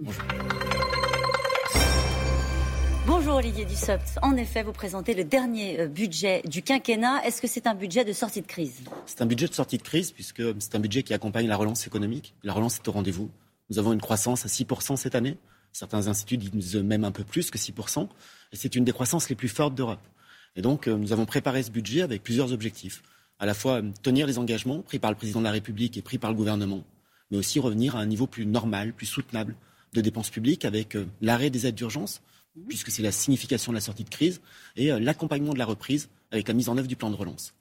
Bonjour. Bonjour Olivier Dussopt. En effet, vous présentez le dernier euh, budget du quinquennat. Est-ce que c'est un budget de sortie de crise? C'est un budget de sortie de crise puisque c'est un budget qui accompagne la relance économique. La relance est au rendez-vous. Nous avons une croissance à 6% cette année. Certains instituts disent même un peu plus que 6%. Et c'est une des croissances les plus fortes d'Europe. Et donc, euh, nous avons préparé ce budget avec plusieurs objectifs. À la fois euh, tenir les engagements pris par le président de la République et pris par le gouvernement, mais aussi revenir à un niveau plus normal, plus soutenable de dépenses publiques avec euh, l'arrêt des aides d'urgence, puisque c'est la signification de la sortie de crise, et l'accompagnement de la reprise avec la mise en œuvre du plan de relance.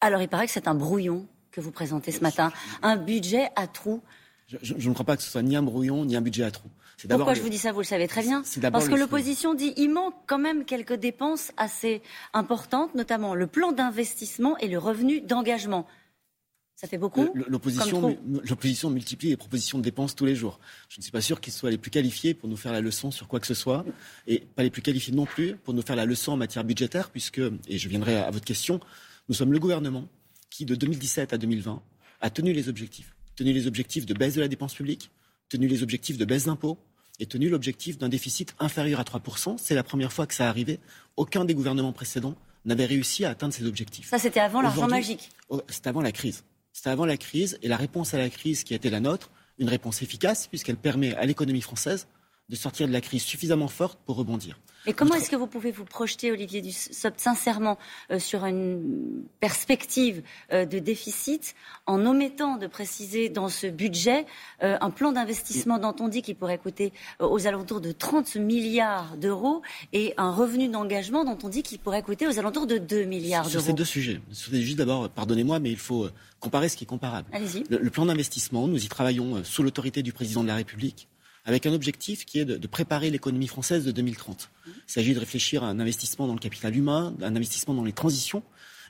Alors, il paraît que c'est un brouillon que vous présentez ce matin, un budget à trous. Je, ne crois pas que ce soit ni un brouillon, ni un budget à trous. Pourquoi je vous dis ça Vous le savez très bien. Parce que l'opposition dit il manque quand même quelques dépenses assez importantes, notamment le plan d'investissement et le revenu d'engagement. Ça fait beaucoup L'opposition multiplie les propositions de dépenses tous les jours. Je ne suis pas sûr qu'ils soient les plus qualifiés pour nous faire la leçon sur quoi que ce soit, et pas les plus qualifiés non plus pour nous faire la leçon en matière budgétaire, puisque, et je viendrai à votre question, nous sommes le gouvernement qui, de 2017 à 2020, a tenu les objectifs. Tenu les objectifs de baisse de la dépense publique, tenu les objectifs de baisse d'impôts, et tenu l'objectif d'un déficit inférieur à 3%. C'est la première fois que ça arrivait. Aucun des gouvernements précédents n'avait réussi à atteindre ces objectifs. Ça, c'était avant l'argent magique. Oh, c'était avant la crise. C'était avant la crise et la réponse à la crise qui a été la nôtre, une réponse efficace puisqu'elle permet à l'économie française de sortir de la crise suffisamment forte pour rebondir. Et comment est-ce que vous pouvez vous projeter, Olivier Dussopt, sincèrement euh, sur une perspective euh, de déficit en omettant de préciser dans ce budget euh, un plan d'investissement dont on dit qu'il pourrait coûter aux alentours de 30 milliards d'euros et un revenu d'engagement dont on dit qu'il pourrait coûter aux alentours de 2 milliards d'euros Sur ces deux sujets, juste d'abord, pardonnez-moi, mais il faut comparer ce qui est comparable. Allez-y. le plan d'investissement, nous y travaillons sous l'autorité du président de la République avec un objectif qui est de, préparer l'économie française de 2030. Il s'agit de réfléchir à un investissement dans le capital humain, un investissement dans les transitions,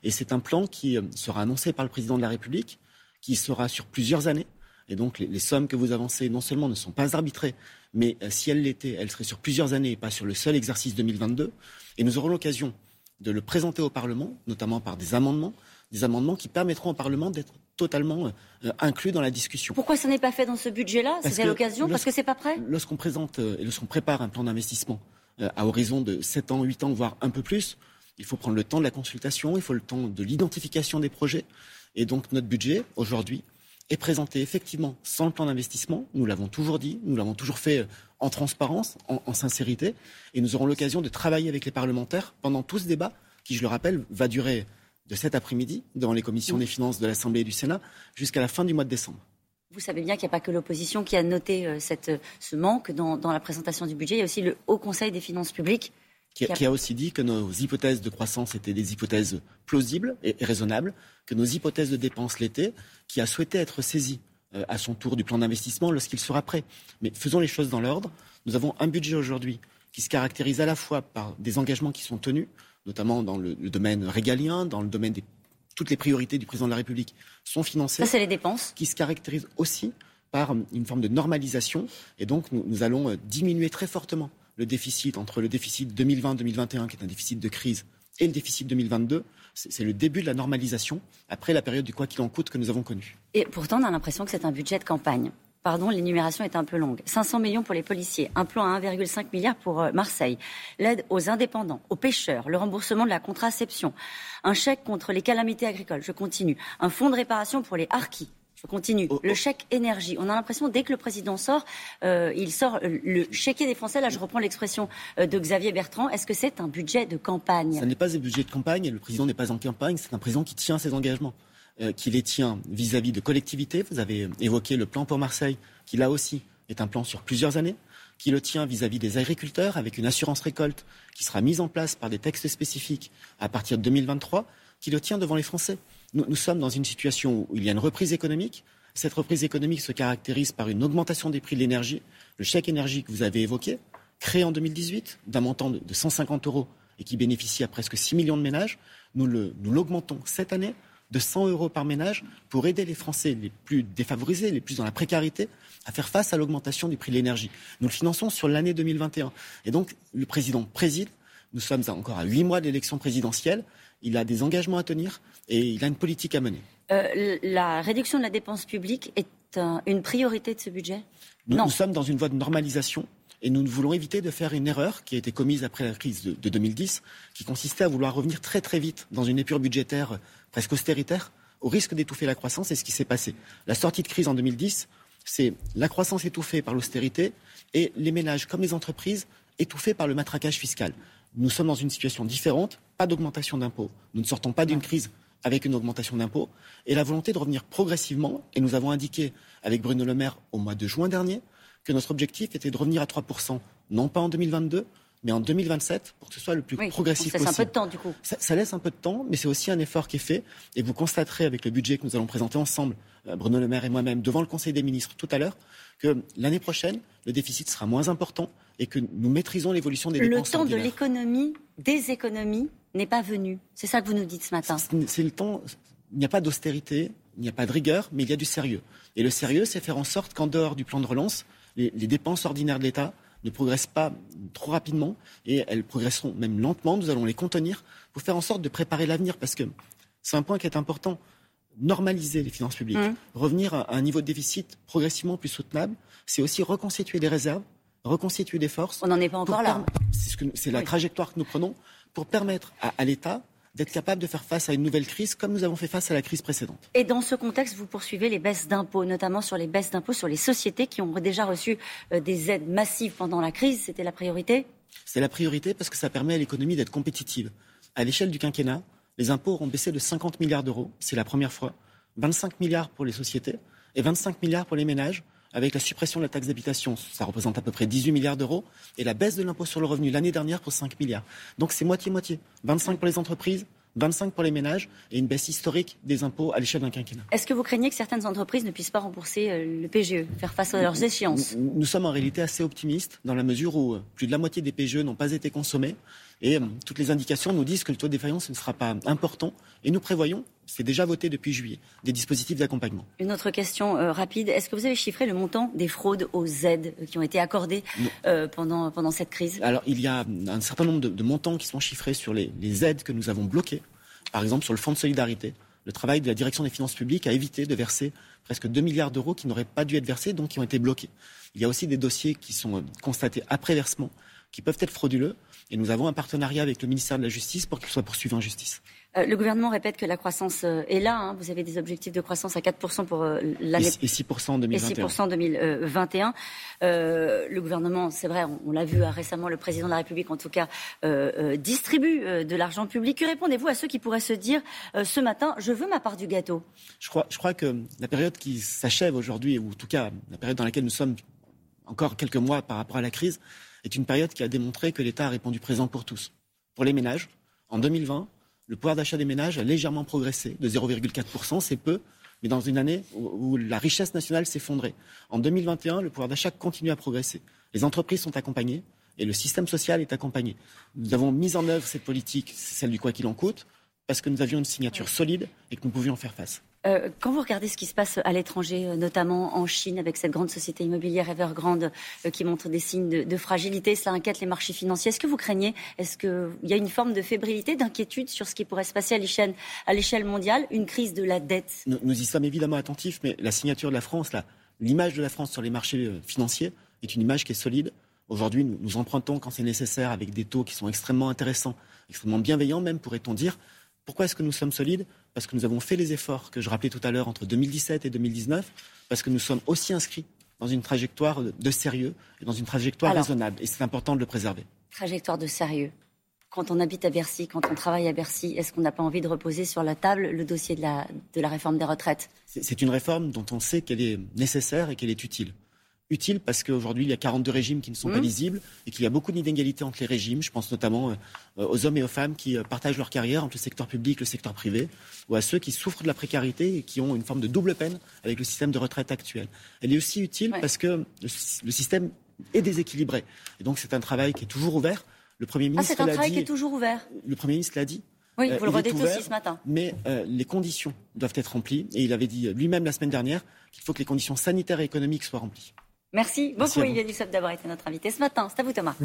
et c'est un plan qui euh, sera annoncé par le président de la République, qui sera sur plusieurs années. Et donc les, sommes que vous avancez non seulement ne sont pas arbitrées, mais euh, si elles l'étaient, elles seraient sur plusieurs années et pas sur le seul exercice 2022. Et nous aurons l'occasion de le présenter au Parlement, notamment par des amendements, des amendements qui permettront au Parlement d'être totalement euh, inclus dans la discussion. Pourquoi ça n'est pas fait dans ce budget-là C'est à l'occasion Parce que c'est pas prêt Lorsqu'on présente euh, et lorsqu'on prépare un plan d'investissement euh, à horizon de 7 ans, 8 ans, voire un peu plus, il faut prendre le temps de la consultation, il faut le temps de l'identification des projets. Et donc notre budget, aujourd'hui, est présenté effectivement sans le plan d'investissement. Nous l'avons toujours dit, nous l'avons toujours fait en transparence, en, en sincérité. Et nous aurons l'occasion de travailler avec les parlementaires pendant tout ce débat qui, je le rappelle, va durer de cet après-midi devant les commissions des finances de l'Assemblée et du Sénat jusqu'à la fin du mois de décembre. Vous savez bien qu'il n'y a pas que l'opposition qui a noté euh, cette, ce manque dans, la présentation du budget. Il y a aussi le Haut Conseil des finances publiques. Qui a, aussi dit que nos hypothèses de croissance étaient des hypothèses plausibles et, raisonnables, que nos hypothèses de dépenses l'étaient, qui a souhaité être saisi euh, à son tour du plan d'investissement lorsqu'il sera prêt. Mais faisons les choses dans l'ordre. Nous avons un budget aujourd'hui qui se caractérise à la fois par des engagements qui sont tenus, notamment dans le, domaine régalien, dans le domaine des toutes les priorités du président de la République sont financées. Ça, c'est les dépenses. Qui se caractérisent aussi par une forme de normalisation. Et donc, nous, allons euh, diminuer très fortement le déficit entre le déficit 2020-2021, qui est un déficit de crise, et le déficit 2022. C'est le début de la normalisation après la période du quoi qu'il en coûte que nous avons connue. Et pourtant, on a l'impression que c'est un budget de campagne pardon, l'énumération est un peu longue. 500 millions pour les policiers, un plan à 1,5 milliard pour euh, Marseille, l'aide aux indépendants, aux pêcheurs, le remboursement de la contraception, un chèque contre les calamités agricoles, je continue, un fonds de réparation pour les harkis, je continue. Oh, le oh. chèque énergie. On a l'impression, dès que le président sort, euh, il sort le chèque des Français. Là, je reprends l'expression euh, de Xavier Bertrand. Est-ce que c'est un budget de campagne? Ce n'est pas un budget de campagne. Le président n'est pas en campagne. C'est un président qui tient ses engagements. Euh, qui les tient vis-à-vis de collectivités. Vous avez évoqué le plan pour Marseille, qui là aussi est un plan sur plusieurs années, qui le tient vis-à-vis des agriculteurs avec une assurance récolte qui sera mise en place par des textes spécifiques à partir de 2023, qui le tient devant les Français. Nous, sommes dans une situation où il y a une reprise économique. Cette reprise économique se caractérise par une augmentation des prix de l'énergie. Le chèque énergie que vous avez évoqué, créé en 2018 d'un montant de 150 euros et qui bénéficie à presque 6 millions de ménages, nous l'augmentons cette année de 100 euros par ménage pour aider les Français les plus défavorisés, les plus dans la précarité, à faire face à l'augmentation du prix de l'énergie. Nous le finançons sur l'année 2021. Et donc, le président préside. Nous sommes encore à huit mois de l'élection présidentielle. Il a des engagements à tenir et il a une politique à mener. Euh, la réduction de la dépense publique est une priorité de ce budget? Nous, nous sommes dans une voie de normalisation et nous voulons éviter de faire une erreur qui a été commise après la crise de, de 2010, qui consistait à vouloir revenir très très vite dans une épure budgétaire presque austéritaire, au risque d'étouffer la croissance. C'est ce qui s'est passé. La sortie de crise en 2010, c'est la croissance étouffée par l'austérité et les ménages comme les entreprises étouffés par le matraquage fiscal. Nous sommes dans une situation différente, pas d'augmentation d'impôts. Nous ne sortons pas d'une crise avec une augmentation d'impôts et la volonté de revenir progressivement. Et nous avons indiqué avec Bruno Le Maire au mois de juin dernier que notre objectif était de revenir à 3%, non pas en 2022, mais en 2027 pour que ce soit le plus progressif possible. Ça laisse un peu de temps du coup. Ça, laisse un peu de temps, mais c'est aussi un effort qui est fait. Et vous constaterez avec le budget que nous allons présenter ensemble, euh, Bruno Le Maire et moi-même, devant le Conseil des ministres tout à l'heure, que l'année prochaine, le déficit sera moins important et que nous maîtrisons l'évolution des dépenses. Le temps de l'économie, des économies, n'est pas venu. C'est ça que vous nous dites ce matin. C'est le temps. Il n'y a pas d'austérité, il n'y a pas de rigueur, mais il y a du sérieux. Et le sérieux, c'est faire en sorte qu'en dehors du plan de relance, les, les dépenses ordinaires de l'État ne progressent pas trop rapidement et elles progresseront même lentement. Nous allons les contenir pour faire en sorte de préparer l'avenir parce que c'est un point qui est important. Normaliser les finances publiques, mmh. revenir à un niveau de déficit progressivement plus soutenable, c'est aussi reconstituer des réserves, reconstituer des forces. On n'en est pas encore là. C'est la trajectoire que nous prenons pour permettre à l'État d'être capable de faire face à une nouvelle crise comme nous avons fait face à la crise précédente. Et dans ce contexte, vous poursuivez les baisses d'impôts, notamment sur les baisses d'impôts sur les sociétés qui ont déjà reçu euh, des aides massives pendant la crise. C'était la priorité? C'est la priorité parce que ça permet à l'économie d'être compétitive. À l'échelle du quinquennat, les impôts auront baissé de 50 milliards d'euros. C'est la première fois. 25 milliards pour les sociétés et 25 milliards pour les ménages avec la suppression de la taxe d'habitation, ça représente à peu près 18 milliards d'euros, et la baisse de l'impôt sur le revenu l'année dernière pour 5 milliards. Donc c'est moitié-moitié. 25 pour les entreprises, 25 pour les ménages et une baisse historique des impôts à l'échelle d'un quinquennat. Est-ce que vous craignez que certaines entreprises ne puissent pas rembourser euh, le PGE, faire face à leurs échéances? nous, sommes en réalité assez optimistes dans la mesure où euh, plus de la moitié des PGE n'ont pas été consommés et euh, toutes les indications nous disent que le taux de défaillance ne sera pas important et nous prévoyons c'est déjà voté depuis juillet, des dispositifs d'accompagnement. Une autre question euh, rapide. Est-ce que vous avez chiffré le montant des fraudes aux aides qui ont été accordées euh, pendant, pendant cette crise? Alors, il y a un certain nombre de, montants qui sont chiffrés sur les, les, aides que nous avons bloquées. Par exemple, sur le fonds de solidarité. Le travail de la direction des finances publiques a évité de verser presque 2 milliards d'euros qui n'auraient pas dû être versés, donc qui ont été bloqués. Il y a aussi des dossiers qui sont euh, constatés après versement, qui peuvent être frauduleux. Et nous avons un partenariat avec le ministère de la Justice pour qu'ils soient poursuivis en justice. Euh, le gouvernement répète que la croissance euh, est là. Hein. Vous avez des objectifs de croissance à 4% pour euh, l'année. Et 6% en 2021. Et 6% en 2021. le gouvernement, c'est vrai, on, l'a vu récemment, le président de la République, en tout cas, distribue de l'argent public. Que répondez-vous à ceux qui pourraient se dire ce matin, je veux ma part du gâteau? Je crois, je crois que la période qui s'achève aujourd'hui, ou en tout cas la période dans laquelle nous sommes encore quelques mois par rapport à la crise, est une période qui a démontré que l'État a répondu présent pour tous. Pour les ménages, en 2020, le pouvoir d'achat des ménages a légèrement progressé de 0,4%, c'est peu, mais dans une année où, la richesse nationale s'effondrait. En 2021, le pouvoir d'achat continue à progresser. Les entreprises sont accompagnées et le système social est accompagné. Nous avons mis en œuvre cette politique, celle du quoi qu'il en coûte, parce que nous avions une signature solide et que nous pouvions faire face. Euh, quand vous regardez ce qui se passe à l'étranger, euh, notamment en Chine, avec cette grande société immobilière Evergrande euh, qui montre des signes de, fragilité, cela inquiète les marchés financiers. Est-ce que vous craignez Est-ce qu'il y a une forme de fébrilité, d'inquiétude sur ce qui pourrait se passer à l'échelle mondiale, une crise de la dette? Nous, y sommes évidemment attentifs, mais la signature de la France, l'image de la France sur les marchés financiers est une image qui est solide. Aujourd'hui, nous, nous empruntons quand c'est nécessaire avec des taux qui sont extrêmement intéressants, extrêmement bienveillants même, pourrait-on dire. Pourquoi est-ce que nous sommes solides? Parce que nous avons fait les efforts que je rappelais tout à l'heure entre 2017 et 2019, parce que nous sommes aussi inscrits dans une trajectoire de sérieux et dans une trajectoire raisonnable. Et c'est important de le préserver. Trajectoire de sérieux. Quand on habite à Bercy, quand on travaille à Bercy, est-ce qu'on n'a pas envie de reposer sur la table le dossier de la, de la réforme des retraites? C'est une réforme dont on sait qu'elle est nécessaire et qu'elle est utile utile parce qu'aujourd'hui, il y a 42 régimes qui ne sont pas mmh. lisibles et qu'il y a beaucoup d'inégalités entre les régimes. Je pense notamment euh, aux hommes et aux femmes qui euh, partagent leur carrière entre le secteur public et le secteur privé, ou à ceux qui souffrent de la précarité et qui ont une forme de double peine avec le système de retraite actuel. Elle est aussi utile parce que le, système est déséquilibré. Et donc, c'est un travail qui est toujours ouvert. Le Premier ministre ah, c'est un travail qui est toujours ouvert. Le Premier ministre l'a dit. Oui, vous le redites aussi ce matin. Mais euh, les conditions doivent être remplies. Et il avait dit lui-même la semaine dernière qu'il faut que les conditions sanitaires et économiques soient remplies. Merci beaucoup, Dussopt, d'avoir été notre invité ce matin. C'est à vous, Thomas.